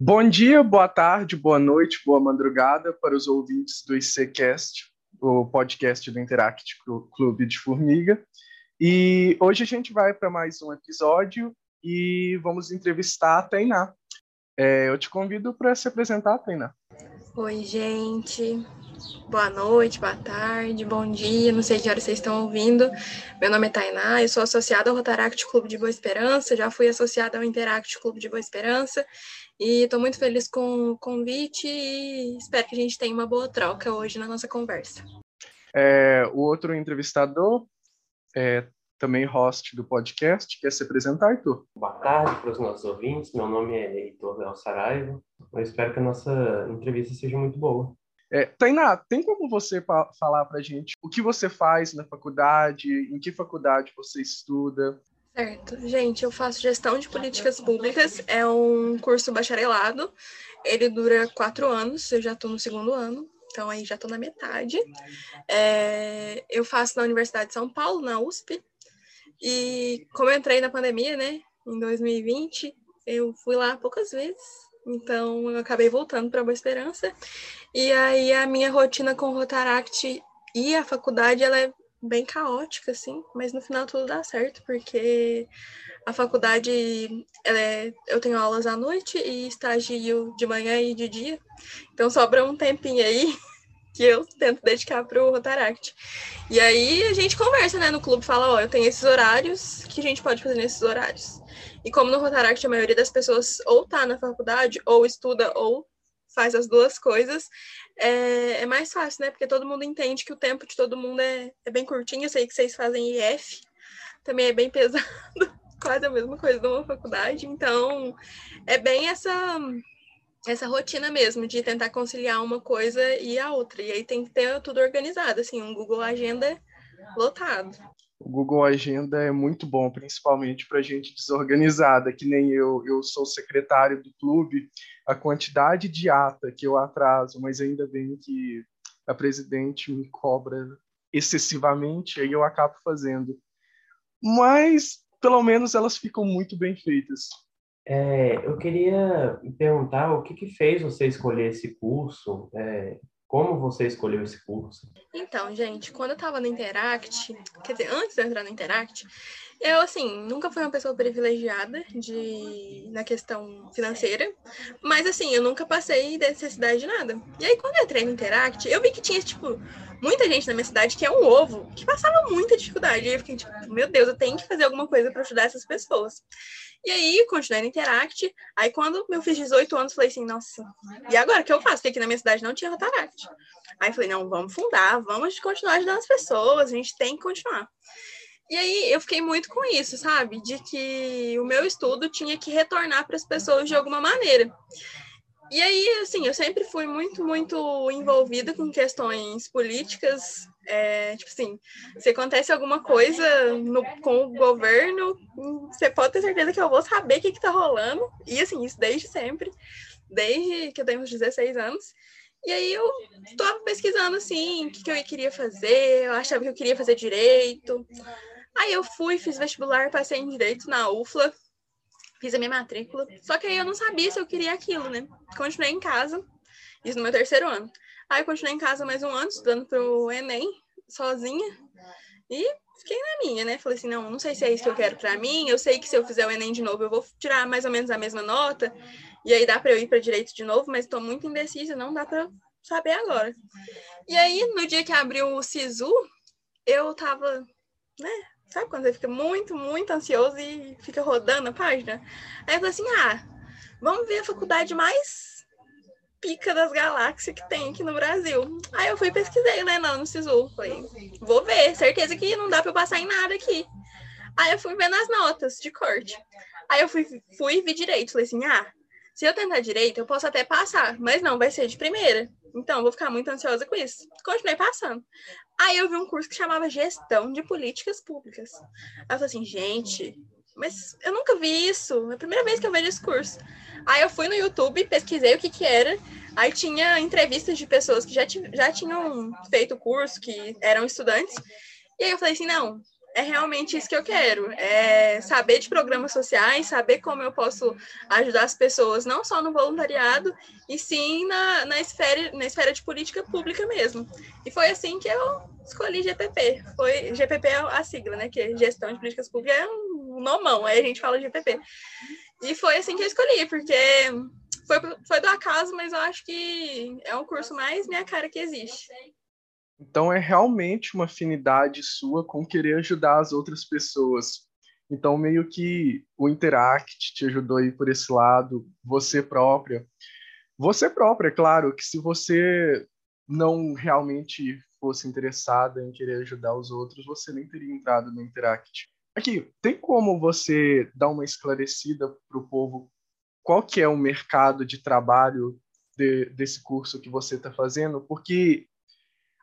Bom dia, boa tarde, boa noite, boa madrugada para os ouvintes do ICCast, o podcast do Interact Clube de Formiga. E hoje a gente vai para mais um episódio e vamos entrevistar a Tainá. É, eu te convido para se apresentar, Tainá. Oi, gente. Boa noite, boa tarde, bom dia, não sei que hora vocês estão ouvindo. Meu nome é Tainá, eu sou associada ao Rotaract Clube de Boa Esperança, já fui associada ao Interact Clube de Boa Esperança e estou muito feliz com o convite e espero que a gente tenha uma boa troca hoje na nossa conversa. É, o outro entrevistador é também host do podcast, quer se apresentar, Heitor? Boa tarde para os nossos ouvintes, meu nome é Heitor Léo Saraiva, eu espero que a nossa entrevista seja muito boa. É, Tainá, tem como você falar para a gente o que você faz na faculdade, em que faculdade você estuda? Certo. Gente, eu faço gestão de políticas públicas, é um curso bacharelado, ele dura quatro anos, eu já estou no segundo ano, então aí já estou na metade. É, eu faço na Universidade de São Paulo, na USP, e como eu entrei na pandemia, né, em 2020, eu fui lá poucas vezes, então eu acabei voltando para Boa Esperança, e aí a minha rotina com o Rotaract e a faculdade, ela é bem caótica, assim, mas no final tudo dá certo, porque a faculdade, é, eu tenho aulas à noite e estágio de manhã e de dia, então sobra um tempinho aí que eu tento dedicar para o Rotaract. E aí a gente conversa, né, no clube, fala, ó, eu tenho esses horários, que a gente pode fazer nesses horários? E como no Rotaract a maioria das pessoas ou tá na faculdade, ou estuda, ou faz as duas coisas, é, é, mais fácil, né? Porque todo mundo entende que o tempo de todo mundo é, é bem curtinho. Eu sei que vocês fazem IF, também é bem pesado, quase a mesma coisa de uma faculdade. Então, é bem essa essa rotina mesmo de tentar conciliar uma coisa e a outra. E aí tem que ter tudo organizado, assim, um Google Agenda lotado. O Google Agenda é muito bom, principalmente para gente desorganizada, que nem eu. Eu sou secretário do clube a quantidade de ata que eu atraso, mas ainda bem que a presidente me cobra excessivamente, aí eu acabo fazendo. Mas, pelo menos, elas ficam muito bem feitas. É, eu queria perguntar o que, que fez você escolher esse curso, é, como você escolheu esse curso? Então, gente, quando eu estava no Interact, quer dizer, antes de eu entrar no Interact, eu, assim, nunca fui uma pessoa privilegiada de, na questão financeira, mas, assim, eu nunca passei necessidade de nada. E aí, quando eu entrei no Interact, eu vi que tinha, tipo, muita gente na minha cidade que é um ovo, que passava muita dificuldade. E eu fiquei, tipo, meu Deus, eu tenho que fazer alguma coisa para ajudar essas pessoas. E aí, continuei no Interact. Aí, quando eu fiz 18 anos, falei assim, nossa, e agora o que eu faço? Porque aqui na minha cidade não tinha Rotaract. Aí, falei, não, vamos fundar, vamos continuar ajudando as pessoas, a gente tem que continuar. E aí eu fiquei muito com isso, sabe? De que o meu estudo tinha que retornar para as pessoas de alguma maneira. E aí, assim, eu sempre fui muito, muito envolvida com questões políticas. É, tipo assim, se acontece alguma coisa no, com o governo, você pode ter certeza que eu vou saber o que, está rolando. E assim, isso desde sempre, desde que eu tenho uns 16 anos. E aí eu estava pesquisando assim, o que, que eu queria fazer, eu achava que eu queria fazer direito. Aí eu fui, fiz vestibular, passei em direito na UFLA, fiz a minha matrícula. Só que aí eu não sabia se eu queria aquilo, né? Continuei em casa, isso no meu terceiro ano. Aí eu continuei em casa mais um ano, estudando pro Enem, sozinha. E fiquei na minha, né? Falei assim, não, não sei se é isso que eu quero para mim. Eu sei que se eu fizer o Enem de novo, eu vou tirar mais ou menos a mesma nota. E aí dá para eu ir para direito de novo, mas estou muito indecisa, não dá para saber agora. E aí, no dia que abriu o SISU, eu tava, né, Sabe quando você fica muito, muito ansioso e fica rodando a página? Aí eu falei assim: ah, vamos ver a faculdade mais pica das galáxias que tem aqui no Brasil. Aí eu fui e pesquisei, né, não, no SISU. Falei, vou ver, certeza que não dá para eu passar em nada aqui. Aí eu fui vendo as notas de corte. Aí eu fui, fui e vi direito. Falei assim: ah, se eu tentar direito, eu posso até passar, mas não, vai ser de primeira. Então, vou ficar muito ansiosa com isso. Continuei passando. Aí eu vi um curso que chamava Gestão de Políticas Públicas. Aí eu falei assim, gente, mas eu nunca vi isso. É a primeira vez que eu vejo esse curso. Aí eu fui no YouTube, pesquisei o que que era. Aí tinha entrevistas de pessoas que já, já tinham feito o curso, que eram estudantes. E aí eu falei assim, não, é realmente isso que eu quero. É saber de programas sociais, saber como eu posso ajudar as pessoas, não só no voluntariado, e sim na, na, esfera, na esfera de política pública mesmo. E foi assim que eu escolhi GPP. Foi, GPP é a sigla, né? Que é Gestão de Políticas Públicas é um nomão, aí a gente fala GPP. E foi assim que eu escolhi, porque foi, foi do acaso, mas eu acho que é um curso mais minha cara que existe. Então é realmente uma afinidade sua com querer ajudar as outras pessoas. Então meio que o Interact te ajudou aí por esse lado, você própria. Você própria, é claro, que se você não realmente fosse interessada em querer ajudar os outros, você nem teria entrado no Interact. Aqui, tem como você dar uma esclarecida para o povo qual que é o mercado de trabalho de, desse curso que você está fazendo? Porque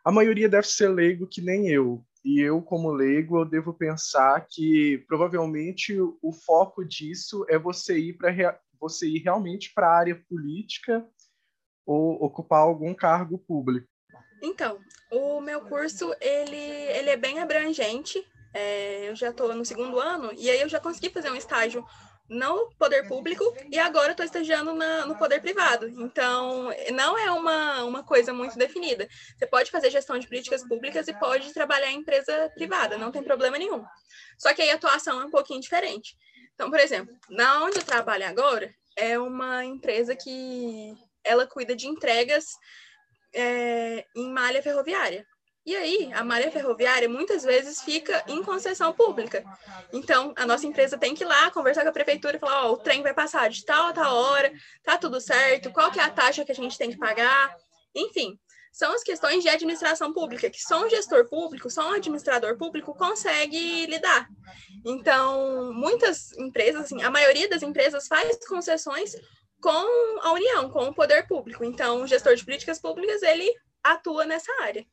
a maioria deve ser leigo que nem eu. E eu, como leigo, eu devo pensar que provavelmente o foco disso é você ir para você ir realmente para a área política ou ocupar algum cargo público. Então, o meu curso ele, ele é bem abrangente. É, eu já estou no segundo ano e aí eu já consegui fazer um estágio no poder público e agora estou estagiando na, no poder privado. Então, não é uma, uma coisa muito definida. Você pode fazer gestão de políticas públicas e pode trabalhar em empresa privada, não tem problema nenhum. Só que aí a atuação é um pouquinho diferente. Então, por exemplo, na onde eu trabalho agora, é uma empresa que ela cuida de entregas é, em malha ferroviária. E aí, a malha ferroviária muitas vezes fica em concessão pública. Então, a nossa empresa tem que ir lá conversar com a prefeitura e falar: ó, oh, o trem vai passar de tal a tal hora, tá tudo certo, qual que é a taxa que a gente tem que pagar. Enfim, são as questões de administração pública, que só um gestor público, só um administrador público consegue lidar. Então, muitas empresas, assim, a maioria das empresas faz concessões com a União, com o poder público. Então, o gestor de políticas públicas, ele atua nessa área.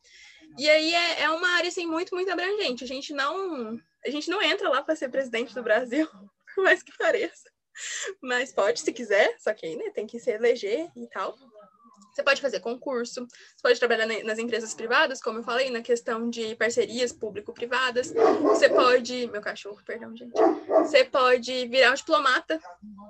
E aí é, é uma área assim muito, muito abrangente. A gente não, a gente não entra lá para ser presidente do Brasil, por mais que pareça. Mas pode, se quiser, só que aí né, tem que se eleger e tal. Você pode fazer concurso, você pode trabalhar nas empresas privadas, como eu falei, na questão de parcerias público-privadas. Você pode. Meu cachorro, perdão, gente. Você pode virar um diplomata,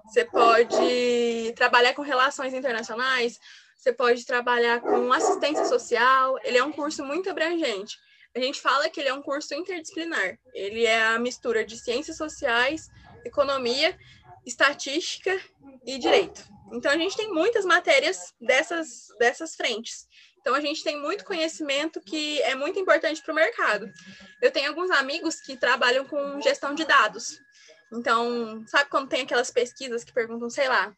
você pode trabalhar com relações internacionais, você pode trabalhar com assistência social. Ele é um curso muito abrangente. A gente fala que ele é um curso interdisciplinar. Ele é a mistura de ciências sociais, economia, estatística e direito. Então, a gente tem muitas matérias dessas, dessas frentes. Então, a gente tem muito conhecimento que é muito importante para o mercado. Eu tenho alguns amigos que trabalham com gestão de dados. Então, sabe quando tem aquelas pesquisas que perguntam, sei lá,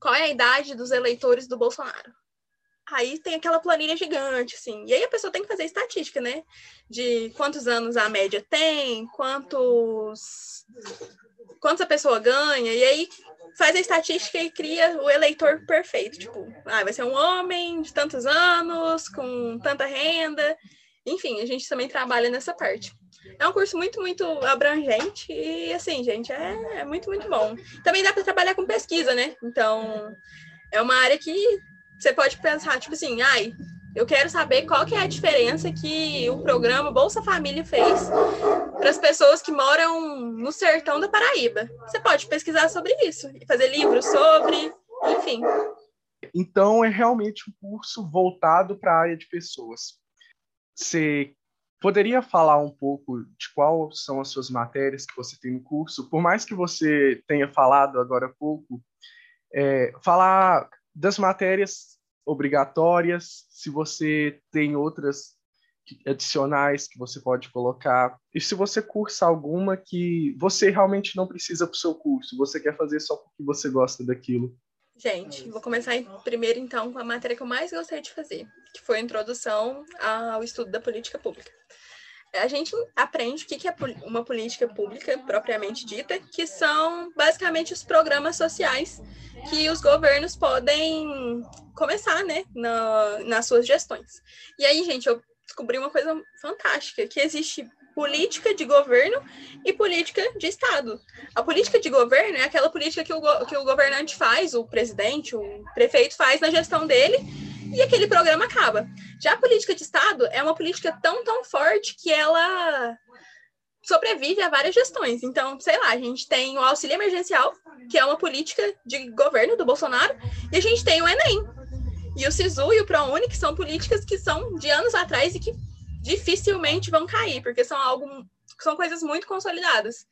qual é a idade dos eleitores do Bolsonaro? Aí tem aquela planilha gigante, assim. E aí a pessoa tem que fazer estatística, né? De quantos anos a média tem, quantos. Quantos a pessoa ganha, e aí faz a estatística e cria o eleitor perfeito. Tipo, ah, vai ser um homem de tantos anos, com tanta renda. Enfim, a gente também trabalha nessa parte. É um curso muito, muito abrangente e, assim, gente, é, é muito, muito bom. Também dá para trabalhar com pesquisa, né? Então, é uma área que você pode pensar, tipo assim, ai, eu quero saber qual que é a diferença que o programa Bolsa Família fez para as pessoas que moram no sertão da Paraíba. Você pode pesquisar sobre isso e fazer livros sobre, enfim. Então, é realmente um curso voltado para a área de pessoas. Você Poderia falar um pouco de quais são as suas matérias que você tem no curso? Por mais que você tenha falado agora há pouco, é, falar das matérias obrigatórias, se você tem outras adicionais que você pode colocar, e se você cursa alguma que você realmente não precisa para o seu curso, você quer fazer só porque você gosta daquilo. Gente, vou começar primeiro então com a matéria que eu mais gostei de fazer, que foi a introdução ao estudo da política pública. A gente aprende o que é uma política pública propriamente dita, que são basicamente os programas sociais que os governos podem começar, né, na, nas suas gestões. E aí, gente, eu descobri uma coisa fantástica, que existe política de governo e política de Estado. A política de governo é aquela política que o, que o governante faz, o presidente, o prefeito faz na gestão dele, e aquele programa acaba. Já a política de Estado é uma política tão, tão forte que ela sobrevive a várias gestões. Então, sei lá, a gente tem o auxílio emergencial, que é uma política de governo do Bolsonaro, e a gente tem o Enem. E o SISU e o ProUni, que são políticas que são de anos atrás e que dificilmente vão cair, porque são algo são coisas muito consolidadas.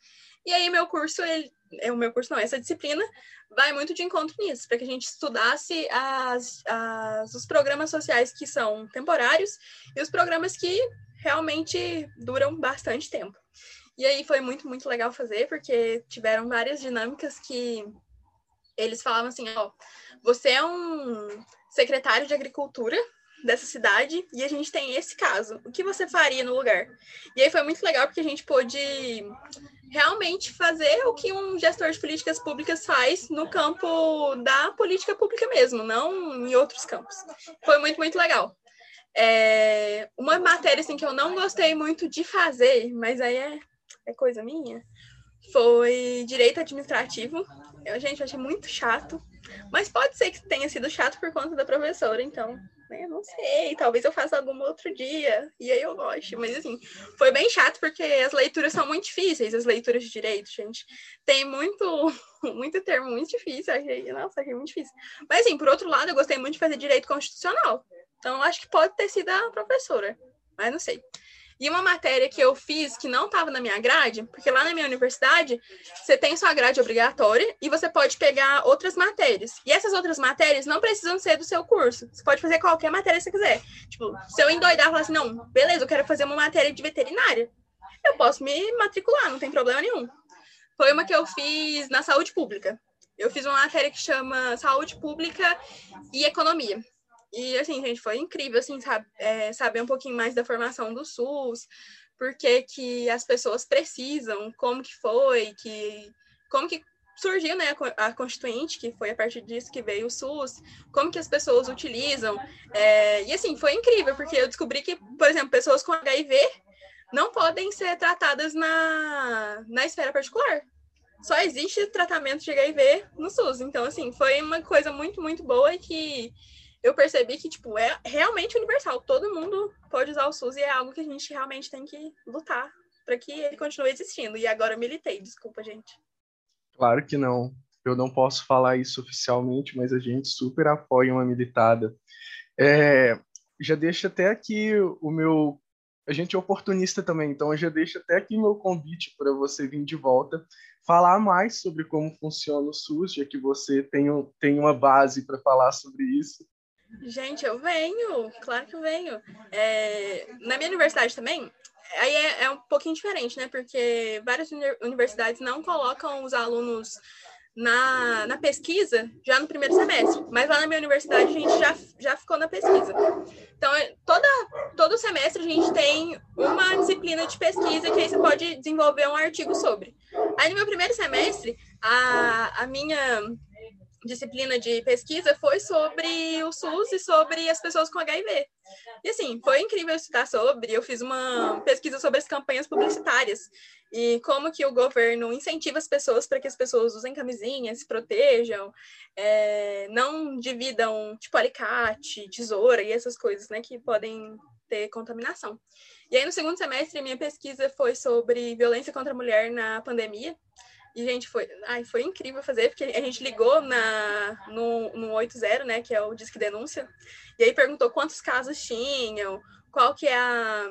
E aí meu curso, ele, é o meu curso não, essa disciplina vai muito de encontro nisso, para que a gente estudasse as, as, os programas sociais que são temporários e os programas que realmente duram bastante tempo. E aí foi muito, muito legal fazer, porque tiveram várias dinâmicas que eles falavam assim, ó, você é um secretário de agricultura dessa cidade e a gente tem esse caso. O que você faria no lugar? E aí foi muito legal porque a gente pôde realmente fazer o que um gestor de políticas públicas faz no campo da política pública mesmo, não em outros campos. Foi muito, muito legal. É, uma matéria assim, que eu não gostei muito de fazer, mas aí é, é coisa minha, foi direito administrativo. Eu, gente, achei muito chato. Mas pode ser que tenha sido chato por conta da professora, então, né? Não sei, talvez eu faça algum outro dia, e aí eu gosto. Mas, assim, foi bem chato porque as leituras são muito difíceis, as leituras de direito, gente. Tem muito, muito termo muito difícil, achei, nossa, achei muito difícil. Mas, assim, por outro lado, eu gostei muito de fazer direito constitucional. Então, acho que pode ter sido a professora, mas não sei. E uma matéria que eu fiz que não estava na minha grade, porque lá na minha universidade você tem sua grade obrigatória e você pode pegar outras matérias. E essas outras matérias não precisam ser do seu curso. Você pode fazer qualquer matéria que você quiser. Tipo, se eu endoidar e falar assim, não, beleza, eu quero fazer uma matéria de veterinária, eu posso me matricular, não tem problema nenhum. Foi uma que eu fiz na saúde pública. Eu fiz uma matéria que chama Saúde Pública e Economia. E, assim, gente, foi incrível, assim, sabe, é, saber um pouquinho mais da formação do SUS, por que, as pessoas precisam, como que foi, que, como que surgiu, né, a Constituinte, que foi a partir disso que veio o SUS, como que as pessoas utilizam. É, e, assim, foi incrível, porque eu descobri que, por exemplo, pessoas com HIV não podem ser tratadas na, na esfera particular. Só existe tratamento de HIV no SUS. Então, assim, foi uma coisa muito, muito boa e que eu percebi que, tipo, é realmente universal. Todo mundo pode usar o SUS e é algo que a gente realmente tem que lutar para que ele continue existindo. E agora eu militei, desculpa, gente. Claro que não. Eu não posso falar isso oficialmente, mas a gente super apoia uma militada. É, já deixo até aqui o meu. A gente é oportunista também, então eu já deixo até aqui meu convite para você vir de volta, falar mais sobre como funciona o SUS, já que você tem, tem uma base para falar sobre isso. Gente, eu venho, claro que eu venho. É, na minha universidade também, aí é, é, um pouquinho diferente, né? Porque várias universidades não colocam os alunos na, na pesquisa já no primeiro semestre, mas lá na minha universidade a gente já, já ficou na pesquisa. Então, é, toda, todo semestre a gente tem uma disciplina de pesquisa que aí você pode desenvolver um artigo sobre. Aí no meu primeiro semestre, a, a minha disciplina de pesquisa foi sobre o SUS e sobre as pessoas com HIV. E assim, foi incrível estudar sobre. Eu fiz uma pesquisa sobre as campanhas publicitárias e como que o governo incentiva as pessoas para que as pessoas usem camisinha, se protejam, é, não dividam tipo alicate, tesoura e essas coisas, né, que podem ter contaminação. E aí no segundo semestre minha pesquisa foi sobre violência contra a mulher na pandemia. E, gente, foi, ai, foi incrível fazer, porque a gente ligou na, no, no 80, né, que é o Disque Denúncia, e aí perguntou quantos casos tinham, qual que é a,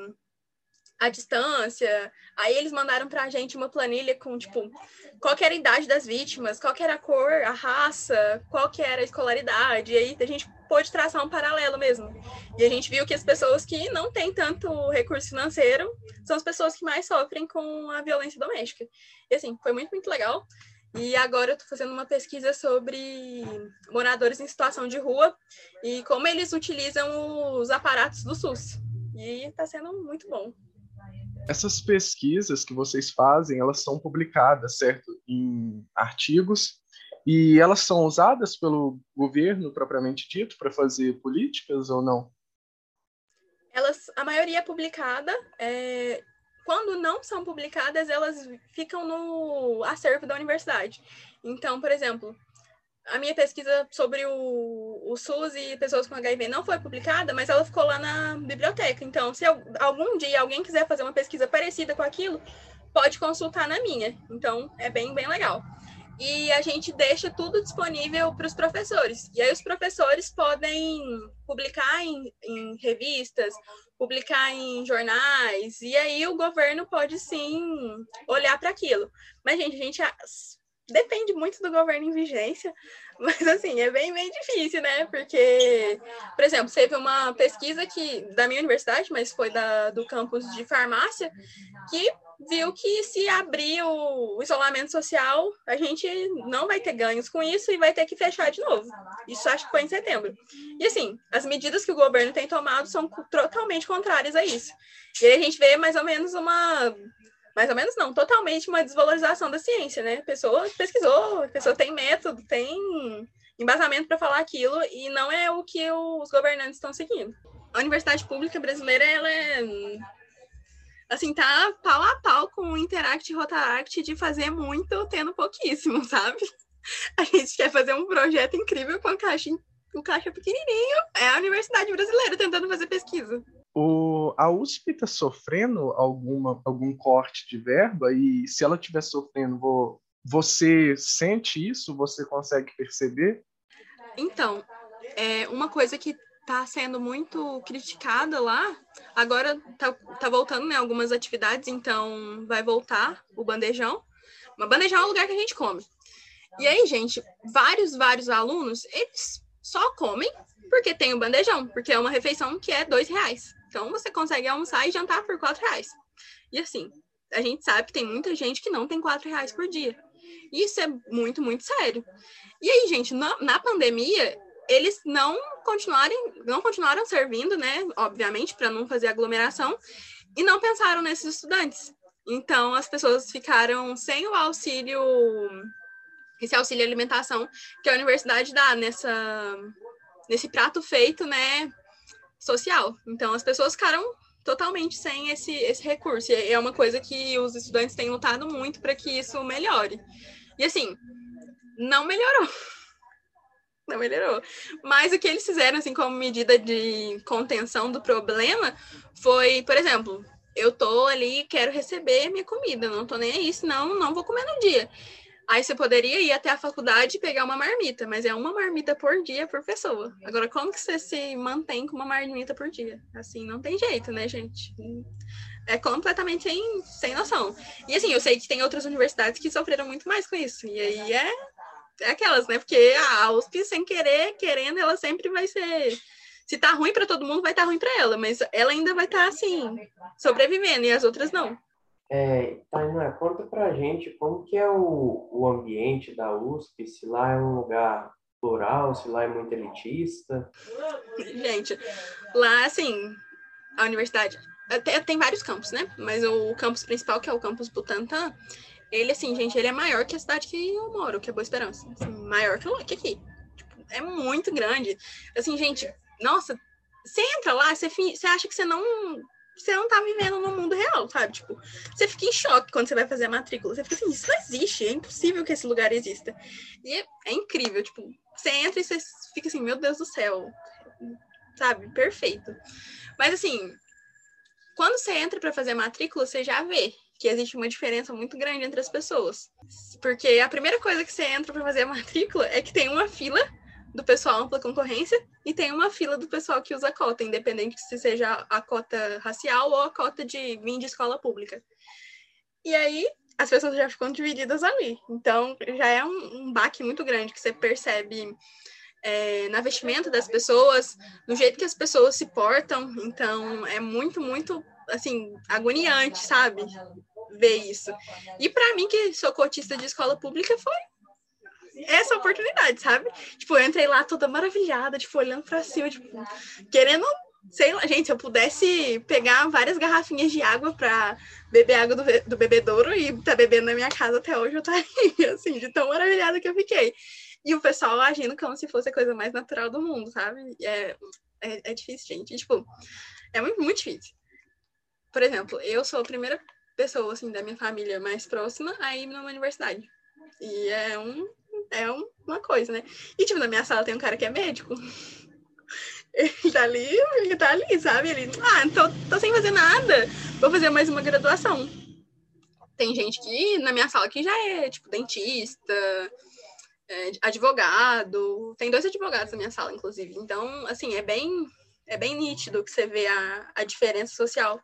a distância. Aí eles mandaram para a gente uma planilha com, tipo, qual era a idade das vítimas, qual era a cor, a raça, qual era a escolaridade. E aí a gente pôde traçar um paralelo mesmo. E a gente viu que as pessoas que não têm tanto recurso financeiro são as pessoas que mais sofrem com a violência doméstica. E assim, foi muito, muito legal. E agora eu estou fazendo uma pesquisa sobre moradores em situação de rua e como eles utilizam os aparatos do SUS. E está sendo muito bom essas pesquisas que vocês fazem, elas são publicadas, certo, em artigos e elas são usadas pelo governo propriamente dito para fazer políticas ou não? Elas, a maioria é publicada. É, quando não são publicadas, elas ficam no acervo da universidade. Então, por exemplo, a minha pesquisa sobre o, o SUS e pessoas com HIV não foi publicada, mas ela ficou lá na biblioteca. Então, se algum dia alguém quiser fazer uma pesquisa parecida com aquilo, pode consultar na minha. Então, é bem, bem legal. E a gente deixa tudo disponível para os professores. E aí os professores podem publicar em, em revistas, publicar em jornais, e aí o governo pode sim olhar para aquilo. Mas, gente, a gente depende muito do governo em vigência, mas assim, é bem, bem difícil, né? Porque, por exemplo, teve uma pesquisa que da minha universidade, mas foi da, do campus de farmácia, que viu que se abrir o isolamento social, a gente não vai ter ganhos com isso e vai ter que fechar de novo. Isso acho que foi em setembro. E assim, as medidas que o governo tem tomado são totalmente contrárias a isso. E aí a gente vê mais ou menos uma mais ou menos não, totalmente uma desvalorização da ciência, né? A pessoa pesquisou, a pessoa tem método, tem embasamento para falar aquilo e não é o que os governantes estão seguindo. A universidade pública brasileira, ela é assim, tá pau a pau com o Interact e Rotaract de fazer muito tendo pouquíssimo, sabe? A gente quer fazer um projeto incrível com a caixa, com caixa pequenininho. É a universidade brasileira tentando fazer pesquisa. O, a USP está sofrendo alguma, algum corte de verba e se ela estiver sofrendo, vou, você sente isso? Você consegue perceber? Então, é uma coisa que está sendo muito criticada lá. Agora está tá voltando né, algumas atividades, então vai voltar o bandejão. Mas bandejão é o lugar que a gente come. E aí, gente, vários, vários alunos, eles só comem porque tem o bandejão, porque é uma refeição que é dois reais. Então você consegue almoçar e jantar por quatro reais. E assim, a gente sabe que tem muita gente que não tem quatro reais por dia. Isso é muito, muito sério. E aí, gente, na, na pandemia, eles não continuarem, não continuaram servindo, né? Obviamente, para não fazer aglomeração, e não pensaram nesses estudantes. Então, as pessoas ficaram sem o auxílio, esse auxílio alimentação que a universidade dá nessa, nesse prato feito, né? Social. Então, as pessoas ficaram totalmente sem esse, esse recurso. E é uma coisa que os estudantes têm lutado muito para que isso melhore. E assim, não melhorou. Não melhorou. Mas o que eles fizeram, assim, como medida de contenção do problema, foi, por exemplo, eu tô ali, quero receber minha comida, não tô nem aí, senão não vou comer no dia. Aí você poderia ir até a faculdade e pegar uma marmita, mas é uma marmita por dia por pessoa. Agora, como que você se mantém com uma marmita por dia? Assim, não tem jeito, né, gente? É completamente sem, sem noção. E assim, eu sei que tem outras universidades que sofreram muito mais com isso. E aí é, é aquelas, né? Porque a USP, sem querer, querendo, ela sempre vai ser. Se tá ruim para todo mundo, vai estar tá ruim para ela, mas ela ainda vai estar tá, assim, sobrevivendo, e as outras não. É, Tainá, conta pra gente como que é o, o ambiente da USP, se lá é um lugar plural, se lá é muito elitista. Gente, lá, assim, a universidade tem, tem vários campos, né? Mas o campus principal, que é o campus Butantã, ele, assim, gente, ele é maior que a cidade que eu moro, que é Boa Esperança. Assim, maior que, que aqui. Tipo, é muito grande. Assim, gente, nossa, você entra lá, você, você acha que você não você não tá vivendo no mundo real, sabe? Tipo, você fica em choque quando você vai fazer a matrícula. Você fica assim, isso não existe, é impossível que esse lugar exista. E é, é incrível, tipo, você entra e você fica assim, meu Deus do céu, sabe? Perfeito. Mas assim, quando você entra para fazer a matrícula, você já vê que existe uma diferença muito grande entre as pessoas. Porque a primeira coisa que você entra para fazer a matrícula é que tem uma fila do pessoal ampla concorrência e tem uma fila do pessoal que usa cota, independente se seja a cota racial ou a cota de vir de escola pública. E aí as pessoas já ficam divididas ali. Então já é um, um baque muito grande que você percebe é, na vestimenta das pessoas, no jeito que as pessoas se portam. Então é muito, muito assim, agoniante, sabe? Ver isso. E para mim, que sou cotista de escola pública, foi essa oportunidade, sabe? Tipo, eu entrei lá toda maravilhada, tipo, olhando pra cima, tipo, querendo, sei lá, gente, se eu pudesse pegar várias garrafinhas de água pra beber água do, do bebedouro e tá bebendo na minha casa até hoje, eu estaria, assim, de tão maravilhada que eu fiquei. E o pessoal agindo como se fosse a coisa mais natural do mundo, sabe? É, é, é difícil, gente. Tipo, é muito, muito difícil. Por exemplo, eu sou a primeira pessoa, assim, da minha família mais próxima a ir numa universidade. E é um é uma coisa, né? E, tipo, na minha sala tem um cara que é médico. Ele tá ali, ele tá ali, sabe? Ele, ah, tô, tô sem fazer nada, vou fazer mais uma graduação. Tem gente que na minha sala que já é, tipo, dentista, é, advogado. Tem dois advogados na minha sala, inclusive. Então, assim, é bem, é bem nítido que você vê a, a diferença social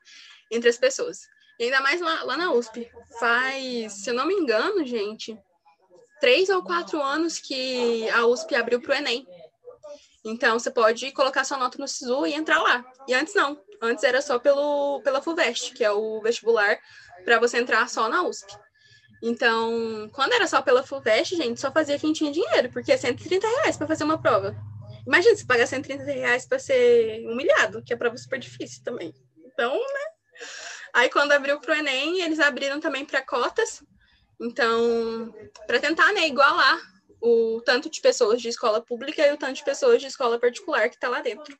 entre as pessoas. E ainda mais lá, lá na USP. Faz, se eu não me engano, gente, três ou quatro anos que a USP abriu para o Enem. Então, você pode colocar sua nota no SISU e entrar lá. E antes não. Antes era só pelo, pela FUVEST, que é o vestibular para você entrar só na USP. Então, quando era só pela FUVEST, gente, só fazia quem tinha dinheiro, porque é 130 reais para fazer uma prova. Imagina se pagar 130 reais para ser humilhado, que a prova é super difícil também. Então, né? Aí, quando abriu para o Enem, eles abriram também para cotas. Então, para tentar né, igualar o tanto de pessoas de escola pública e o tanto de pessoas de escola particular que está lá dentro.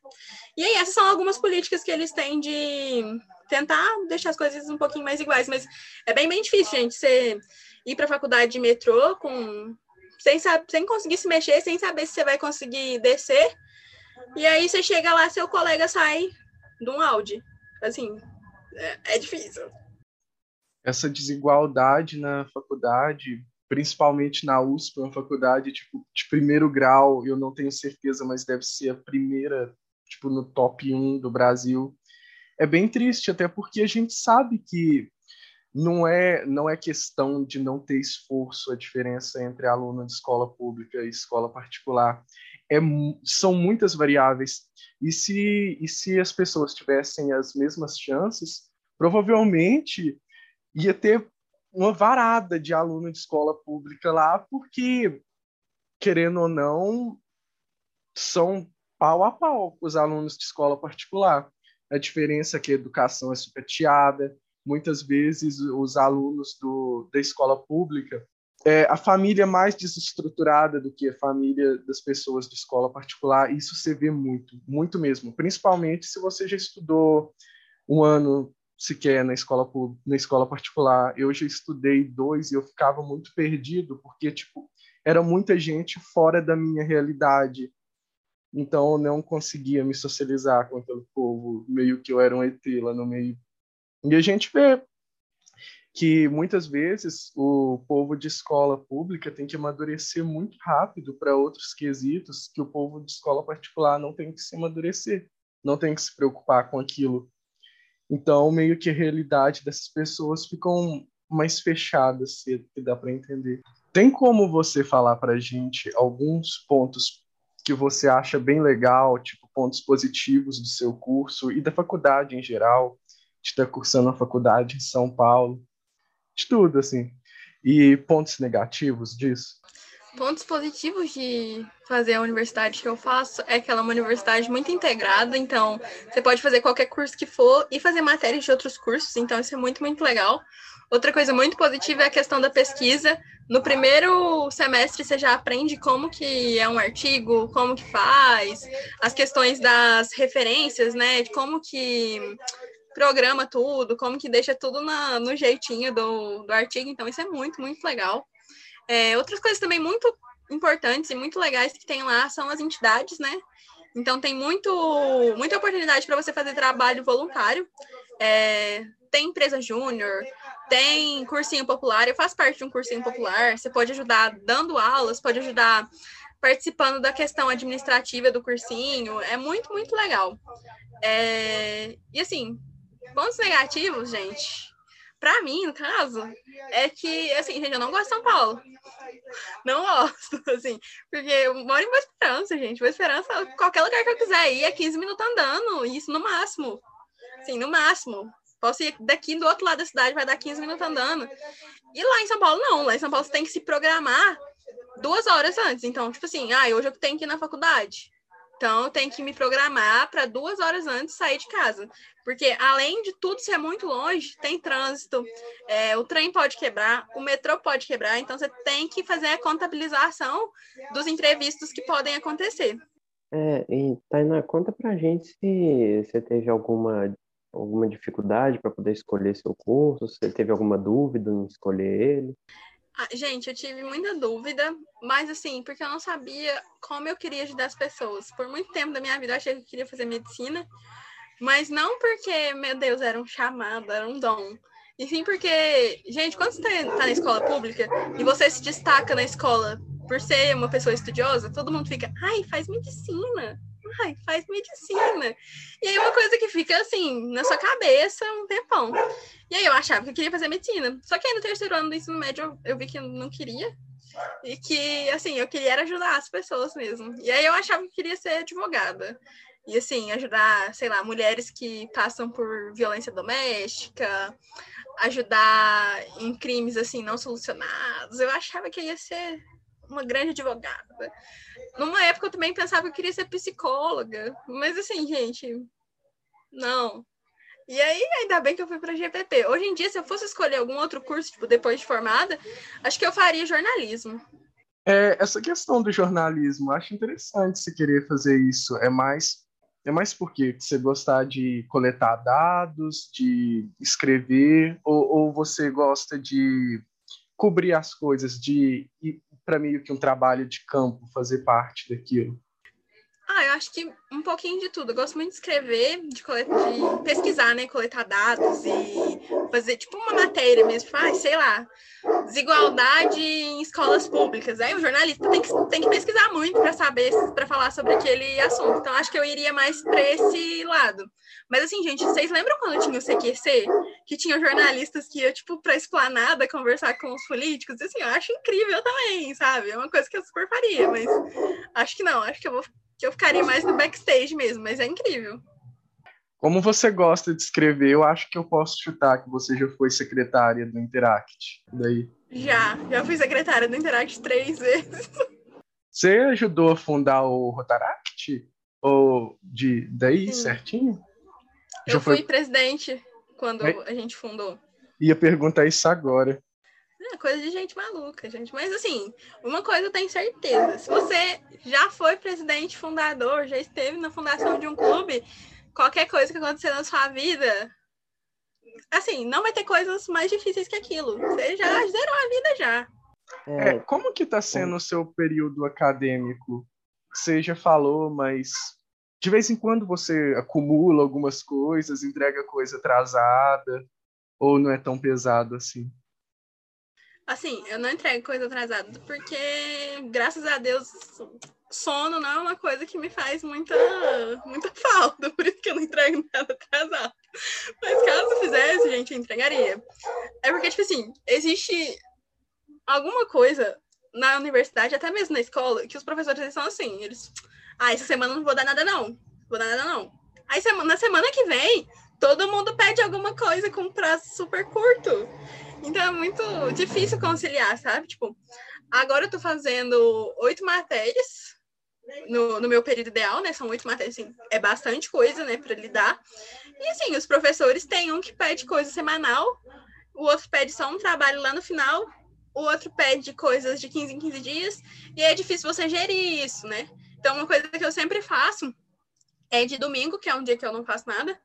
E aí, essas são algumas políticas que eles têm de tentar deixar as coisas um pouquinho mais iguais, mas é bem, bem difícil, gente, você ir para a faculdade de metrô com sem, sem conseguir se mexer, sem saber se você vai conseguir descer, e aí você chega lá, seu colega sai de um Audi. Assim, é, é difícil. Essa desigualdade na faculdade principalmente na USP, uma faculdade tipo, de primeiro grau, eu não tenho certeza, mas deve ser a primeira, tipo, no top 1 do Brasil. É bem triste, até porque a gente sabe que não é, não é questão de não ter esforço a diferença entre aluno de escola pública e escola particular. É, são muitas variáveis. E se, e se as pessoas tivessem as mesmas chances, provavelmente ia ter uma varada de aluno de escola pública lá, porque, querendo ou não, são pau a pau os alunos de escola particular. A diferença é que a educação é sucateada, muitas vezes os alunos do, da escola pública é a família mais desestruturada do que a família das pessoas de escola particular. Isso você vê muito, muito mesmo. Principalmente se você já estudou um ano sequer na escola na escola particular. Eu já estudei dois e eu ficava muito perdido porque tipo era muita gente fora da minha realidade. Então eu não conseguia me socializar com aquele povo, meio que eu era um ET lá no meio. E a gente vê que muitas vezes o povo de escola pública tem que amadurecer muito rápido para outros quesitos que o povo de escola particular não tem que se amadurecer, não tem que se preocupar com aquilo então, meio que a realidade dessas pessoas ficam mais fechadas, se dá para entender. Tem como você falar para a gente alguns pontos que você acha bem legal, tipo pontos positivos do seu curso e da faculdade em geral, de estar cursando a faculdade em São Paulo, de tudo assim, e pontos negativos disso? Pontos positivos de fazer a universidade que eu faço é que ela é uma universidade muito integrada, então você pode fazer qualquer curso que for e fazer matérias de outros cursos, então isso é muito, muito legal. Outra coisa muito positiva é a questão da pesquisa. No primeiro semestre você já aprende como que é um artigo, como que faz, as questões das referências, né, de como que programa tudo, como que deixa tudo na, no jeitinho do, do artigo, então isso é muito, muito legal. É, outras coisas também muito importantes e muito legais que tem lá são as entidades, né? Então tem muito, muita oportunidade para você fazer trabalho voluntário. É, tem empresa júnior, tem cursinho popular, eu faço parte de um cursinho popular, você pode ajudar dando aulas, pode ajudar participando da questão administrativa do cursinho, é muito, muito legal. É, e assim, pontos negativos, gente, para mim, no caso, é que, assim, gente, eu não gosto de São Paulo. Não gosto, assim, porque eu moro em Boa Esperança, gente. Boa Esperança, qualquer lugar que eu quiser ir é 15 minutos andando, isso no máximo. Assim, no máximo. Posso ir daqui do outro lado da cidade, vai dar 15 minutos andando. E lá em São Paulo, não. Lá em São Paulo você tem que se programar duas horas antes. Então, tipo assim, ah, hoje eu tenho que ir na faculdade. Então, tenho que me programar para duas horas antes sair de casa. Porque, além de tudo ser muito longe, tem trânsito, é, o trem pode quebrar, o metrô pode quebrar. Então, você tem que fazer a contabilização dos imprevistos que podem acontecer. É, e Tainá, conta pra gente se você teve alguma, alguma dificuldade para poder escolher seu curso, se você teve alguma dúvida em escolher ele. Ah, gente, eu tive muita dúvida, mas assim, porque eu não sabia como eu queria ajudar as pessoas. Por muito tempo da minha vida eu achei que eu queria fazer medicina, mas não porque, meu Deus, era um chamado, era um dom. E sim porque, gente, quando você tá na escola pública e você se destaca na escola por ser uma pessoa estudiosa, todo mundo fica, ai, faz medicina, ai, faz medicina. E aí uma coisa que fica assim, na sua cabeça um tempão. E aí eu achava que eu queria fazer medicina. Só que aí no terceiro ano do ensino médio eu, eu vi que eu não queria. E que, assim, eu queria ajudar as pessoas mesmo. E aí eu achava que queria ser advogada. E, assim, ajudar, sei lá, mulheres que passam por violência doméstica, ajudar em crimes, assim, não solucionados. Eu achava que ia ser uma grande advogada. Numa época eu também pensava que eu queria ser psicóloga, mas assim, gente, não. E aí, ainda bem que eu fui para GPP. Hoje em dia, se eu fosse escolher algum outro curso, tipo, depois de formada, acho que eu faria jornalismo. É, essa questão do jornalismo, acho interessante você querer fazer isso. É mais é mais porque você gostar de coletar dados, de escrever, ou, ou você gosta de cobrir as coisas, de para meio que um trabalho de campo fazer parte daquilo? Ah, eu acho que um pouquinho de tudo. Eu gosto muito de escrever, de, coletar, de pesquisar, né? Coletar dados e fazer tipo uma matéria mesmo. Tipo, ah, sei lá, desigualdade em escolas públicas. Aí o jornalista tem que, tem que pesquisar muito para saber, para falar sobre aquele assunto. Então acho que eu iria mais para esse lado. Mas assim, gente, vocês lembram quando tinha o CQC? Que tinha jornalistas que iam, tipo, pra esplanada conversar com os políticos? Assim, eu acho incrível também, sabe? É uma coisa que eu super faria, mas acho que não, acho que eu vou que eu ficaria mais no backstage mesmo, mas é incrível. Como você gosta de escrever, eu acho que eu posso chutar que você já foi secretária do Interact. Daí. Já, já fui secretária do Interact três vezes. Você ajudou a fundar o Rotaract? Ou de daí Sim. certinho? Eu já fui foi... presidente quando a gente fundou. Ia perguntar isso agora. É coisa de gente maluca, gente. Mas assim, uma coisa eu tenho certeza: se você já foi presidente fundador, já esteve na fundação de um clube, qualquer coisa que acontecer na sua vida, assim, não vai ter coisas mais difíceis que aquilo. Você já zerou a vida já. É, como que tá sendo o seu período acadêmico? Você já falou, mas de vez em quando você acumula algumas coisas, entrega coisa atrasada, ou não é tão pesado assim? Assim, eu não entrego coisa atrasada, porque, graças a Deus, sono não é uma coisa que me faz muita, muita falta, por isso que eu não entrego nada atrasado. Mas caso fizesse, gente, eu entregaria. É porque, tipo assim, existe alguma coisa na universidade, até mesmo na escola, que os professores são assim, eles. Ah, essa semana não vou dar nada, não. Vou dar nada, não. Aí na semana que vem, todo mundo pede alguma coisa com prazo super curto. Então é muito difícil conciliar, sabe? Tipo, agora eu tô fazendo oito matérias no, no meu período ideal, né? São oito matérias, assim, é bastante coisa, né, para lidar. E assim, os professores têm um que pede coisa semanal, o outro pede só um trabalho lá no final, o outro pede coisas de 15 em 15 dias, e é difícil você gerir isso, né? Então, uma coisa que eu sempre faço é de domingo, que é um dia que eu não faço nada,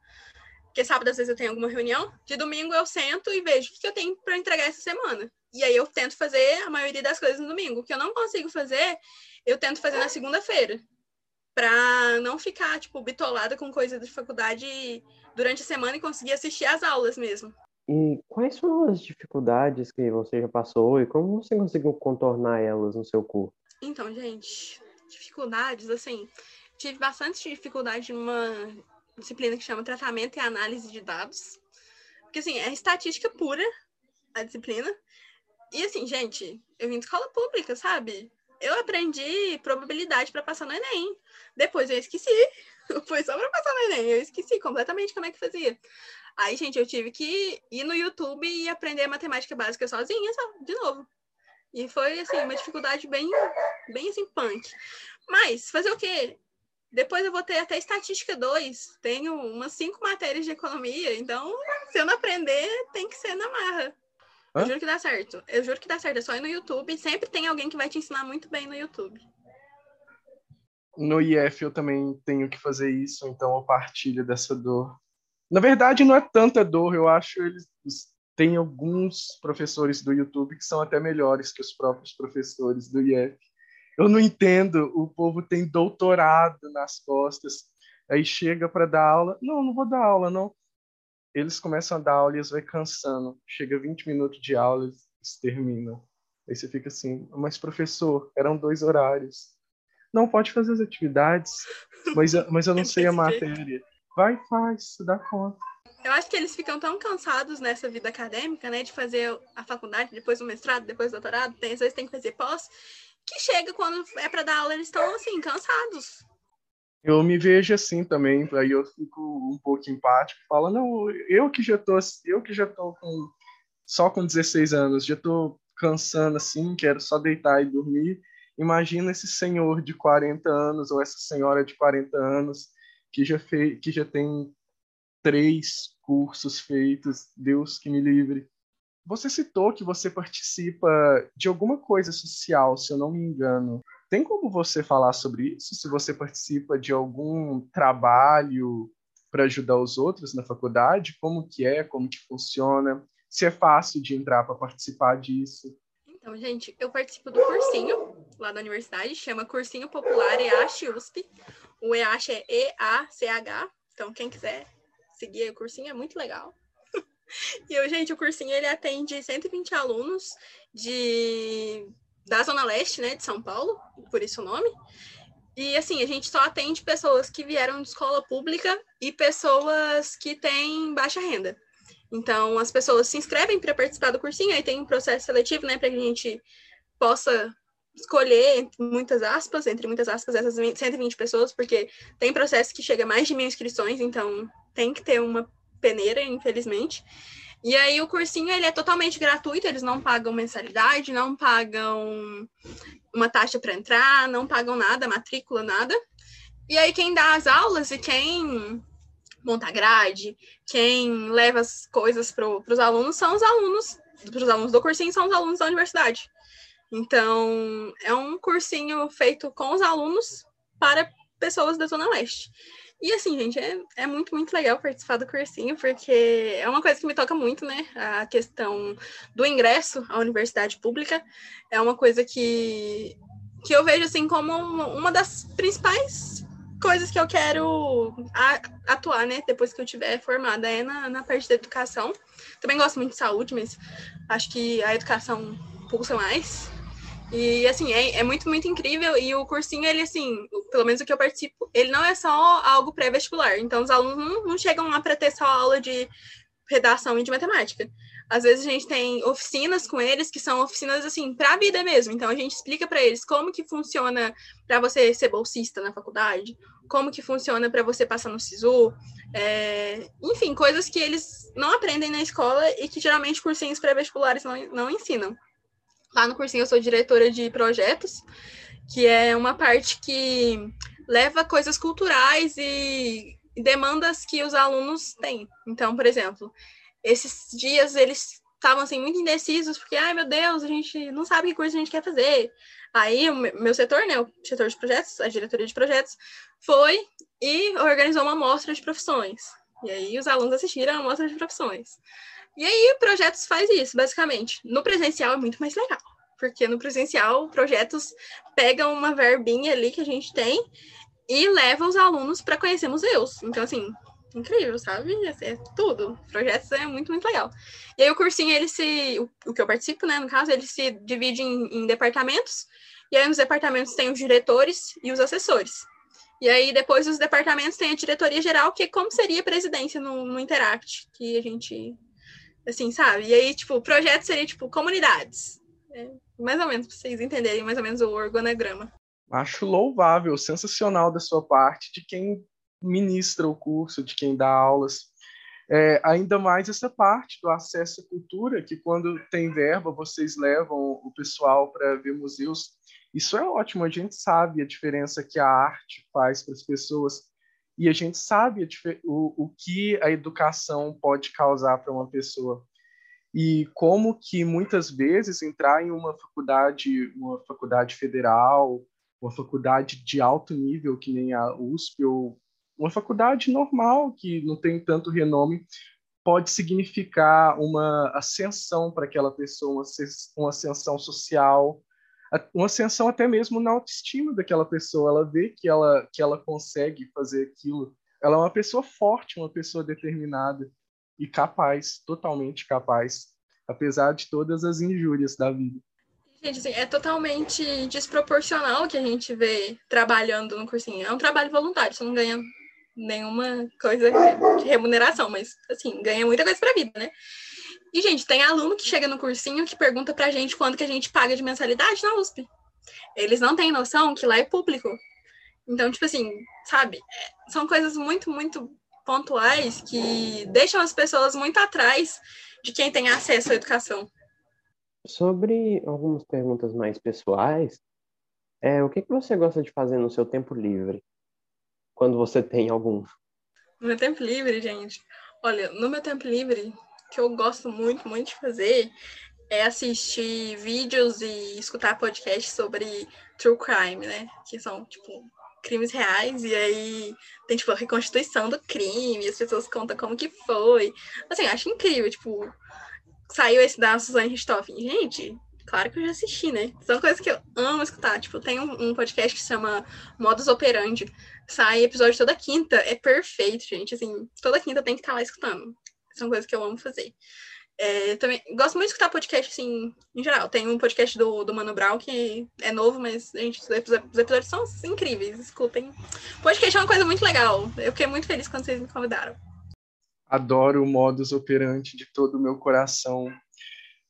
porque sábado às vezes eu tenho alguma reunião, de domingo eu sento e vejo o que eu tenho para entregar essa semana. E aí eu tento fazer a maioria das coisas no domingo. O que eu não consigo fazer, eu tento fazer na segunda-feira. Para não ficar, tipo, bitolada com coisa de faculdade durante a semana e conseguir assistir às aulas mesmo. E quais foram as dificuldades que você já passou e como você conseguiu contornar elas no seu curso? Então, gente, dificuldades, assim, tive bastante dificuldade numa disciplina que chama Tratamento e Análise de Dados. Porque, assim, é estatística pura a disciplina. E, assim, gente, eu vim de escola pública, sabe? Eu aprendi probabilidade para passar no Enem. Depois eu esqueci. Foi só para passar no Enem. Eu esqueci completamente como é que fazia. Aí, gente, eu tive que ir no YouTube e aprender matemática básica sozinha, só, de novo. E foi, assim, uma dificuldade bem, bem assim, punk. Mas, fazer o quê? Depois eu vou ter até estatística 2. Tenho umas cinco matérias de economia. Então, se eu não aprender, tem que ser na marra. Hã? Eu juro que dá certo. Eu juro que dá certo. É só ir no YouTube. Sempre tem alguém que vai te ensinar muito bem no YouTube. No IF eu também tenho que fazer isso, então eu partilho dessa dor. Na verdade, não é tanta dor, eu acho eles tem alguns professores do YouTube que são até melhores que os próprios professores do IF eu não entendo. O povo tem doutorado nas costas. Aí chega para dar aula. Não, não vou dar aula, não. Eles começam a dar aula e eles vai cansando. Chega 20 minutos de aula, eles terminam. Aí você fica assim, mas professor, eram dois horários. Não pode fazer as atividades, mas, mas eu não sei a matéria. Vai, faz, dá conta. Eu acho que eles ficam tão cansados nessa vida acadêmica, né, de fazer a faculdade, depois o mestrado, depois o doutorado, tem, às vezes tem que fazer pós, que chega quando é para dar aula, eles estão assim, cansados. Eu me vejo assim também, aí eu fico um pouco empático, falo, não, eu que já tô, eu que já tô com só com 16 anos, já tô cansando assim, quero só deitar e dormir. Imagina esse senhor de 40 anos ou essa senhora de 40 anos que já fez, que já tem três cursos feitos, Deus que me livre. Você citou que você participa de alguma coisa social, se eu não me engano. Tem como você falar sobre isso? Se você participa de algum trabalho para ajudar os outros na faculdade, como que é, como que funciona, se é fácil de entrar para participar disso. Então, gente, eu participo do cursinho lá da universidade, chama Cursinho Popular EASH USP. O EASH é E-A-C-H, então quem quiser seguir o cursinho é muito legal. e, eu, gente, o cursinho ele atende 120 alunos de da Zona Leste, né, de São Paulo, por isso o nome. E assim, a gente só atende pessoas que vieram de escola pública e pessoas que têm baixa renda. Então, as pessoas se inscrevem para participar do cursinho, aí tem um processo seletivo, né, para que a gente possa escolher, entre muitas aspas, entre muitas aspas, essas 120 pessoas, porque tem processo que chega a mais de mil inscrições, então tem que ter uma peneira, infelizmente. E aí o cursinho ele é totalmente gratuito, eles não pagam mensalidade, não pagam uma taxa para entrar, não pagam nada, matrícula, nada. E aí quem dá as aulas e quem monta grade, quem leva as coisas para os alunos são os alunos, para os alunos do cursinho são os alunos da universidade. Então, é um cursinho feito com os alunos para pessoas da Zona Leste. E assim, gente, é, é muito, muito legal participar do cursinho, porque é uma coisa que me toca muito, né? A questão do ingresso à universidade pública é uma coisa que, que eu vejo assim como uma, das principais coisas que eu quero atuar, né? Depois que eu tiver formada é na, na parte da educação. Também gosto muito de saúde, mas acho que a educação pulsa mais. E, assim, é, é, muito, muito incrível. E o cursinho, ele, assim, pelo menos o que eu participo, ele não é só algo pré-vestibular. Então, os alunos não, não chegam lá para ter só aula de redação e de matemática. Às vezes a gente tem oficinas com eles que são oficinas assim para a vida mesmo. Então a gente explica para eles como que funciona para você ser bolsista na faculdade, como que funciona para você passar no SISU, é... enfim, coisas que eles não aprendem na escola e que geralmente cursinhos pré-vestibulares não, não ensinam. Lá no cursinho eu sou diretora de projetos, que é uma parte que leva coisas culturais e demandas que os alunos têm. Então, por exemplo, esses dias eles estavam assim muito indecisos, porque ai meu Deus, a gente não sabe que curso a gente quer fazer. Aí o meu setor, né, o setor de projetos, a diretoria de projetos, foi e organizou uma amostra de profissões. E aí os alunos assistiram a amostra de profissões. E aí, projetos faz isso, basicamente. No presencial é muito mais legal, porque no presencial, projetos pegam uma verbinha ali que a gente tem e leva os alunos para conhecer museus. Então, assim, incrível, sabe? É, é tudo. Projetos é muito, muito legal. E aí, o cursinho, ele se. O, que eu participo, né, no caso, ele se divide em, em departamentos. E aí, nos departamentos tem os diretores e os assessores. E aí, depois dos departamentos, tem a diretoria geral, que é como seria a presidência no, no Interact, que a gente Assim, sabe? E aí, tipo, o projeto seria, tipo, comunidades. É, mais ou menos, pra vocês entenderem mais ou menos o organograma. Acho louvável, sensacional da sua parte, de quem ministra o curso, de quem dá aulas. É, ainda mais essa parte do acesso à cultura, que quando tem verba, vocês levam o pessoal para ver museus. Isso é ótimo, a gente sabe a diferença que a arte faz para as pessoas e a gente sabe o, o que a educação pode causar para uma pessoa. E como que muitas vezes entrar em uma faculdade, uma faculdade federal, uma faculdade de alto nível que nem a USP ou uma faculdade normal que não tem tanto renome pode significar uma ascensão para aquela pessoa, uma ascensão social, uma ascensão até mesmo na autoestima daquela pessoa. Ela vê que ela, que ela consegue fazer aquilo. Ela é uma pessoa forte, uma pessoa determinada. e capaz, totalmente capaz, apesar de todas as injúrias da vida. Gente, assim, é totalmente desproporcional que a gente vê trabalhando no cursinho. É um trabalho voluntário, você não ganha nenhuma coisa de remuneração, mas, assim, ganha muita coisa pra vida, né? E, gente, tem aluno que chega no cursinho que pergunta pra gente quanto que a gente paga de mensalidade na USP. Eles não têm noção que lá é público. Então, tipo assim, sabe? É, são coisas muito, muito pontuais que deixam as pessoas muito atrás de quem tem acesso à educação. Sobre algumas perguntas mais pessoais, é, o que, que você gosta de fazer no seu tempo livre? Quando você tem algum? No meu tempo livre, gente. Olha, no meu tempo livre, que eu gosto muito, muito de fazer é assistir vídeos e escutar podcasts sobre true crime, né? Que são, tipo, crimes reais, e aí tem, tipo, a reconstituição do crime, as pessoas contam como que foi. Assim, acho incrível, tipo, saiu esse da Suzane Richthofen. Gente, claro que eu já assisti, né? São coisas que eu amo escutar. Tipo, tem um, um podcast que se chama Modus Operandi. Sai episódio toda quinta. É perfeito, gente. Assim, toda quinta tem que estar lá escutando. São coisas que eu amo fazer. É, também gosto muito de escutar podcast, assim, em geral. Tem um podcast do, do Mano Brown que é novo, mas, gente, os episódios são incríveis, escutem. Podcast é uma coisa muito legal. Eu fiquei muito feliz quando vocês me convidaram. Adoro o modus operandi de todo o meu coração.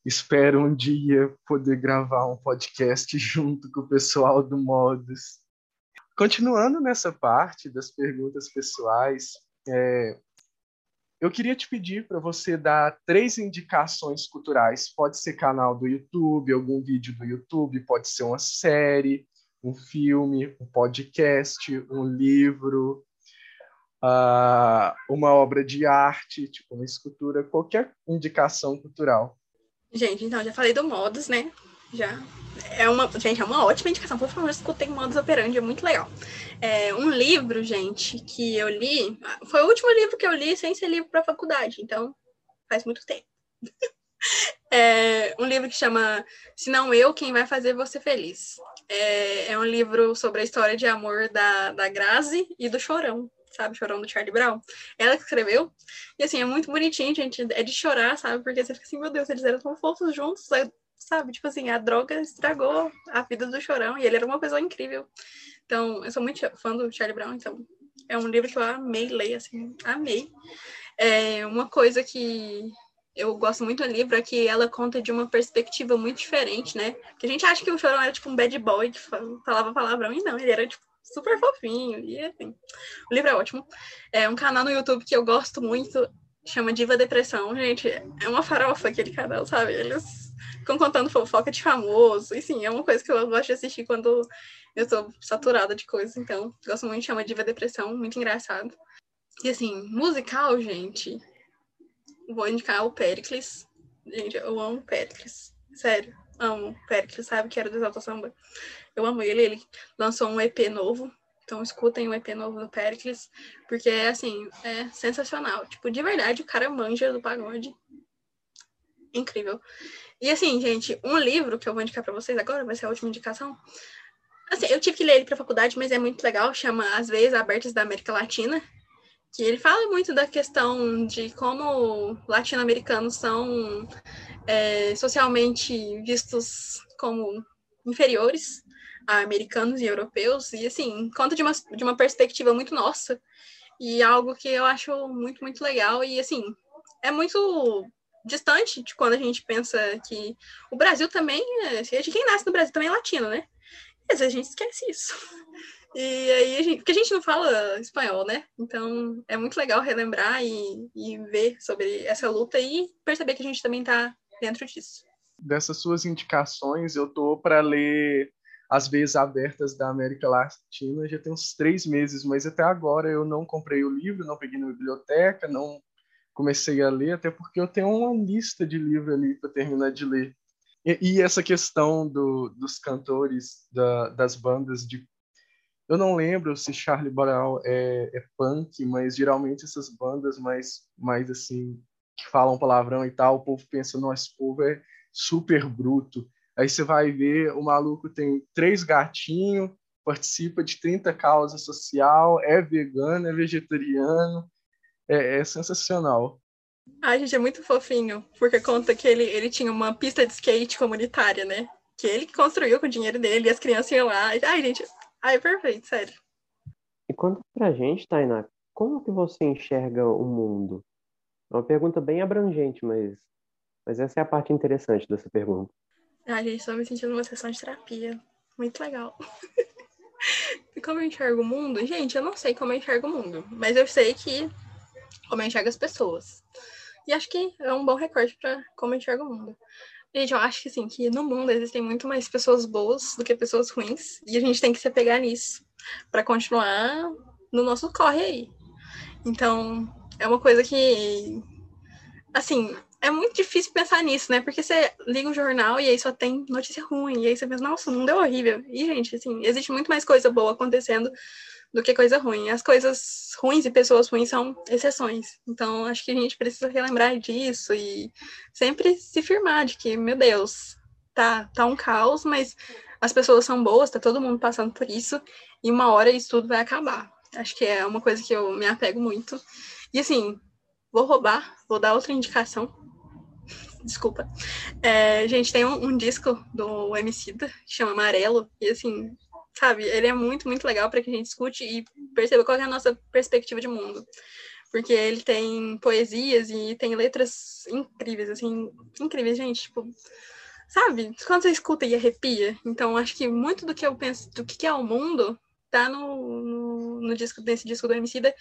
Espero um dia poder gravar um podcast junto com o pessoal do Modus. Continuando nessa parte das perguntas pessoais, é, eu queria te pedir para você dar três indicações culturais. Pode ser canal do YouTube, algum vídeo do YouTube, pode ser uma série, um filme, um podcast, um livro, uh, uma obra de arte, tipo uma escultura, qualquer indicação cultural. Gente, então já falei do Modus, né? Já. É uma, gente, é uma ótima indicação. Por favor, escutem Modus Operandi, é muito legal. É, um livro, gente, que eu li. Foi o último livro que eu li sem ser livro para faculdade, então faz muito tempo. é, um livro que chama Se Não Eu, Quem Vai Fazer Você Feliz. É, é um livro sobre a história de amor da, da Grazi e do Chorão, sabe? Chorão do Charlie Brown. Ela que escreveu. E assim, é muito bonitinho, gente. É de chorar, sabe? Porque você fica assim, meu Deus, eles eram tão fofos juntos sabe? Tipo assim, a droga estragou a vida do Chorão e ele era uma pessoa incrível. Então, eu sou muito fã do Charlie Brown, então é um livro que eu amei ler, assim, amei. É uma coisa que eu gosto muito do livro é que ela conta de uma perspectiva muito diferente, né? Porque a gente acha que o Chorão era tipo um bad boy que falava palavrão, e não, ele era tipo super fofinho, e assim, o livro é ótimo. É um canal no YouTube que eu gosto muito, chama Diva Depressão, gente, é uma farofa aquele canal, sabe? Eles ficam contando fofoca de famoso. E sim, é uma coisa que eu gosto de assistir quando eu tô saturada de coisas. Então, gosto muito de chamar Diva Depressão, muito engraçado. E assim, musical, gente, vou indicar o Pericles. Gente, eu amo Pericles. Sério, amo Pericles, sabe? Que era do Exalta Samba. Eu amo ele. Ele lançou um EP novo. Então escutem o EP novo do Pericles, porque assim, é sensacional. Tipo, de verdade, o cara manja do pagode. Incrível. E assim, gente, um livro que eu vou indicar para vocês agora, vai ser a última indicação. Assim, eu tive que ler ele para faculdade, mas é muito legal, chama As Veias Abertas da América Latina, que ele fala muito da questão de como latino-americanos são é, socialmente vistos como inferiores a americanos e europeus, e assim, conta de uma, de uma perspectiva muito nossa, e algo que eu acho muito, muito legal, e assim, é muito distante de quando a gente pensa que o Brasil também, é, quem nasce no Brasil também é latino, né? Mas a gente esquece isso. E aí, a gente, porque a gente não fala espanhol, né? Então é muito legal relembrar e, e ver sobre essa luta e perceber que a gente também está dentro disso. Dessas suas indicações, eu tô para ler As Veias Abertas da América Latina já tem uns três meses, mas até agora eu não comprei o livro, não peguei na biblioteca, não comecei a ler, até porque eu tenho uma lista de livros ali para terminar de ler. E, e essa questão do, dos cantores, da, das bandas de. Eu não lembro se Charlie Brown é, é, punk, mas geralmente essas bandas mais, mais assim, que falam palavrão e tal, o povo pensa, nosso povo é super bruto. Aí você vai ver, o maluco tem três gatinhos, participa de 30 causas social, é vegano, é vegetariano, é, é sensacional. Ai, gente, é muito fofinho, porque conta que ele, ele tinha uma pista de skate comunitária, né? Que ele que construiu com o dinheiro dele, e as crianças iam lá. Ai, gente, ai, perfeito, sério. E conta pra gente, Tainá, como que você enxerga o mundo? É uma pergunta bem abrangente, mas, mas essa é a parte interessante dessa pergunta. Ai, gente, estou me sentindo numa sessão de terapia. Muito legal. e como eu enxergo o mundo? Gente, eu não sei como eu enxergo o mundo, mas eu sei que como eu enxergo as pessoas. E acho que é um bom recorte para como eu enxergo o mundo. Gente, eu acho que assim, que no mundo existem muito mais pessoas boas do que pessoas ruins. E a gente tem que se apegar nisso para continuar no nosso corre aí. Então, é uma coisa que assim, é muito difícil pensar nisso, né? Porque você liga o jornal e aí só tem notícia ruim, e aí você pensa, nossa, o mundo é horrível. E, gente, assim, existe muito mais coisa boa acontecendo do que coisa ruim. As coisas ruins e pessoas ruins são exceções. Então, acho que a gente precisa relembrar disso e sempre se firmar de que, meu Deus, tá, tá um caos, mas as pessoas são boas, tá todo mundo passando por isso, e uma hora isso tudo vai acabar. Acho que é uma coisa que eu me apego muito. E assim, vou roubar, vou dar outra indicação. Desculpa. É, gente, tem um, um disco do Emicida que chama Amarelo, e assim, sabe? Ele é muito, muito legal para que a gente escute e perceba qual é a nossa perspectiva de mundo. Porque ele tem poesias e tem letras incríveis, assim, incríveis, gente. Tipo, sabe? Quando você escuta e arrepia. Então, acho que muito do que eu penso do que é o mundo tá no, no, no disco, nesse disco do Emicida.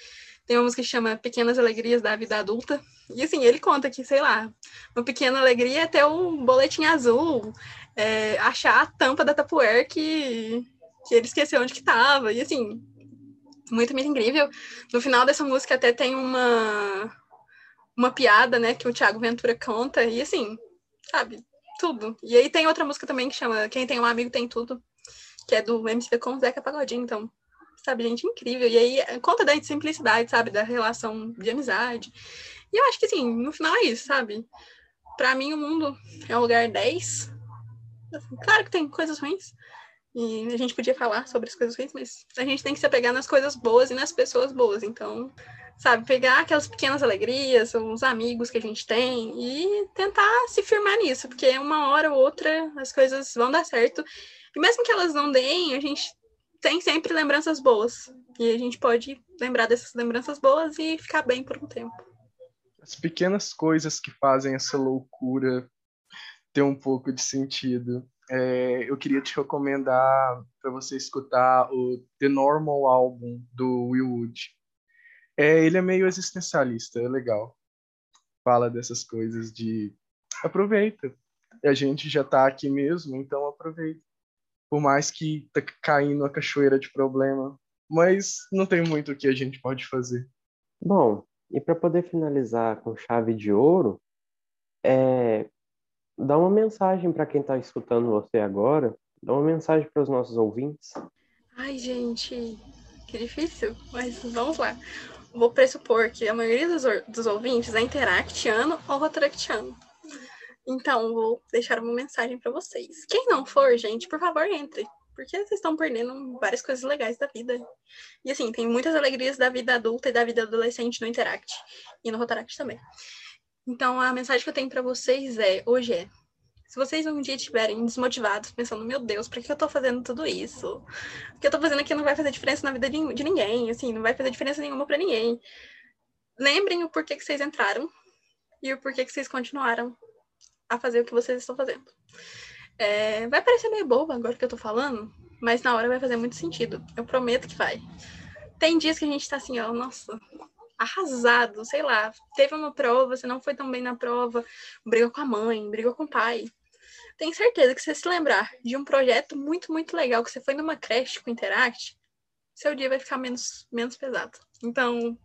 Tem uma música que chama Pequenas Alegrias da Vida Adulta. E assim, ele conta que, sei lá, uma pequena alegria é ter um boletim azul, é, achar a tampa da Tupperware que que ele esqueceu onde que tava. E assim, muito, muito incrível. No final dessa música até tem uma uma piada, né, que o Thiago Ventura conta, e assim, sabe, tudo. E aí tem outra música também que chama Quem Tem Um Amigo Tem Tudo, que é do MC com Zeca Pagodinho, então, sabe, gente, incrível. E aí conta da simplicidade, sabe, da relação de amizade. E eu acho que, assim, no final é isso, sabe? Pra mim, o mundo é um lugar 10. Claro que tem coisas ruins, e a gente podia falar sobre as coisas ruins, mas a gente tem que se apegar nas coisas boas e nas pessoas boas. Então, sabe, pegar aquelas pequenas alegrias, os amigos que a gente tem e tentar se firmar nisso, porque uma hora ou outra as coisas vão dar certo. E mesmo que elas não deem, a gente tem sempre lembranças boas. E a gente pode lembrar dessas lembranças boas e ficar bem por um tempo. As pequenas coisas que fazem essa loucura ter um pouco de sentido é, eu queria te recomendar para você escutar o The Normal Album do Will Wood. É, ele é meio existencialista, é legal. Fala dessas coisas de aproveita. A gente já está aqui mesmo, então aproveita. Por mais que tá caindo a cachoeira de problema, mas não tem muito o que a gente pode fazer. Bom, e para poder finalizar com chave de ouro, é, dá uma mensagem para quem está escutando você agora, dá uma mensagem para os nossos ouvintes. Ai, gente, que difícil, mas vamos lá. Vou pressupor que a maioria dos, dos ouvintes é interactiano ou rotaractiano. Então, vou deixar uma mensagem para vocês. Quem não for, gente, por favor, entre. Porque vocês estão perdendo várias coisas legais da vida. E assim, tem muitas alegrias da vida adulta e da vida adolescente no Interact. E no Rotaract também. Então, a mensagem que eu tenho para vocês é: hoje é. Se vocês um dia estiverem desmotivados, pensando, meu Deus, por que eu tô fazendo tudo isso? O que eu tô fazendo aqui não vai fazer diferença na vida de, de ninguém, assim, não vai fazer diferença nenhuma para ninguém. Lembrem o porquê que vocês entraram e o porquê que vocês continuaram a fazer o que vocês estão fazendo. É, vai parecer meio bobo agora que eu tô falando, mas na hora vai fazer muito sentido. Eu prometo que vai. Tem dias que a gente tá assim, ó, nossa, arrasado, sei lá, teve uma prova, você não foi tão bem na prova, brigou com a mãe, brigou com o pai. Tenho certeza que você se lembrar de um projeto muito, muito legal que você foi numa creche com Interact, seu dia vai ficar menos, menos pesado. Então,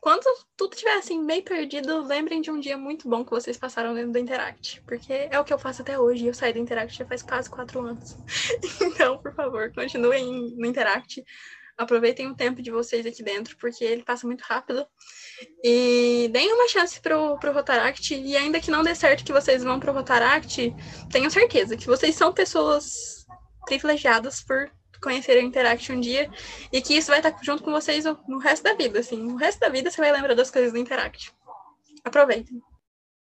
quando tudo estiver assim meio perdido, lembrem de um dia muito bom que vocês passaram dentro do Interact. Porque é o que eu faço até hoje. Eu saí do Interact já faz quase quatro anos. então, por favor, continuem no Interact. Aproveitem o tempo de vocês aqui dentro, porque ele passa muito rápido. E deem uma chance pro, pro Rotaract. E ainda que não dê certo que vocês vão pro Rotaract, tenham certeza que vocês são pessoas privilegiadas por conhecer o Interact um dia. E que isso vai estar junto com vocês no resto da vida, assim. No resto da vida você vai lembrar das coisas do Interact. aproveitem.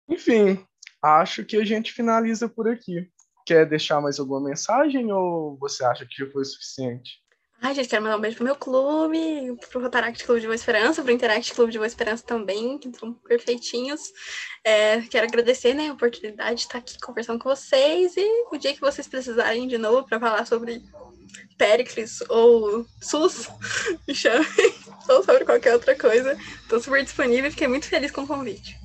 Enfim, acho que a gente finaliza por aqui. Quer deixar mais alguma mensagem ou você acha que já foi suficiente? Ai, gente, quero mandar um beijo pro meu clube, pro Rotaract Clube de Boa Esperança, pro Interact Clube de Boa Esperança também, que são perfeitinhos. É, quero agradecer né, a oportunidade de estar aqui conversando com vocês e o dia que vocês precisarem de novo para falar sobre Pericles ou SUS, me chamem, ou sobre qualquer outra coisa. Estou super disponível e fiquei muito feliz com o convite.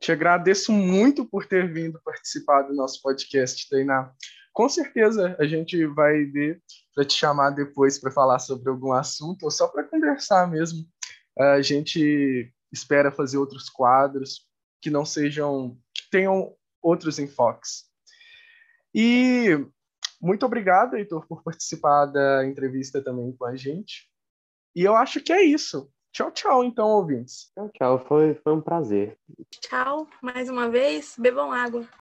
Te agradeço muito por ter vindo participar do nosso podcast, Tainá. Com certeza a gente vai ver para te chamar depois para falar sobre algum assunto ou só para conversar mesmo. A gente espera fazer outros quadros que não sejam, que tenham outros enfoques. E muito obrigado, Heitor, por participar da entrevista também com a gente. E eu acho que é isso. Tchau, tchau, então, ouvintes. Tchau, tchau. Foi, foi um prazer. Tchau, mais uma vez. Bebam água.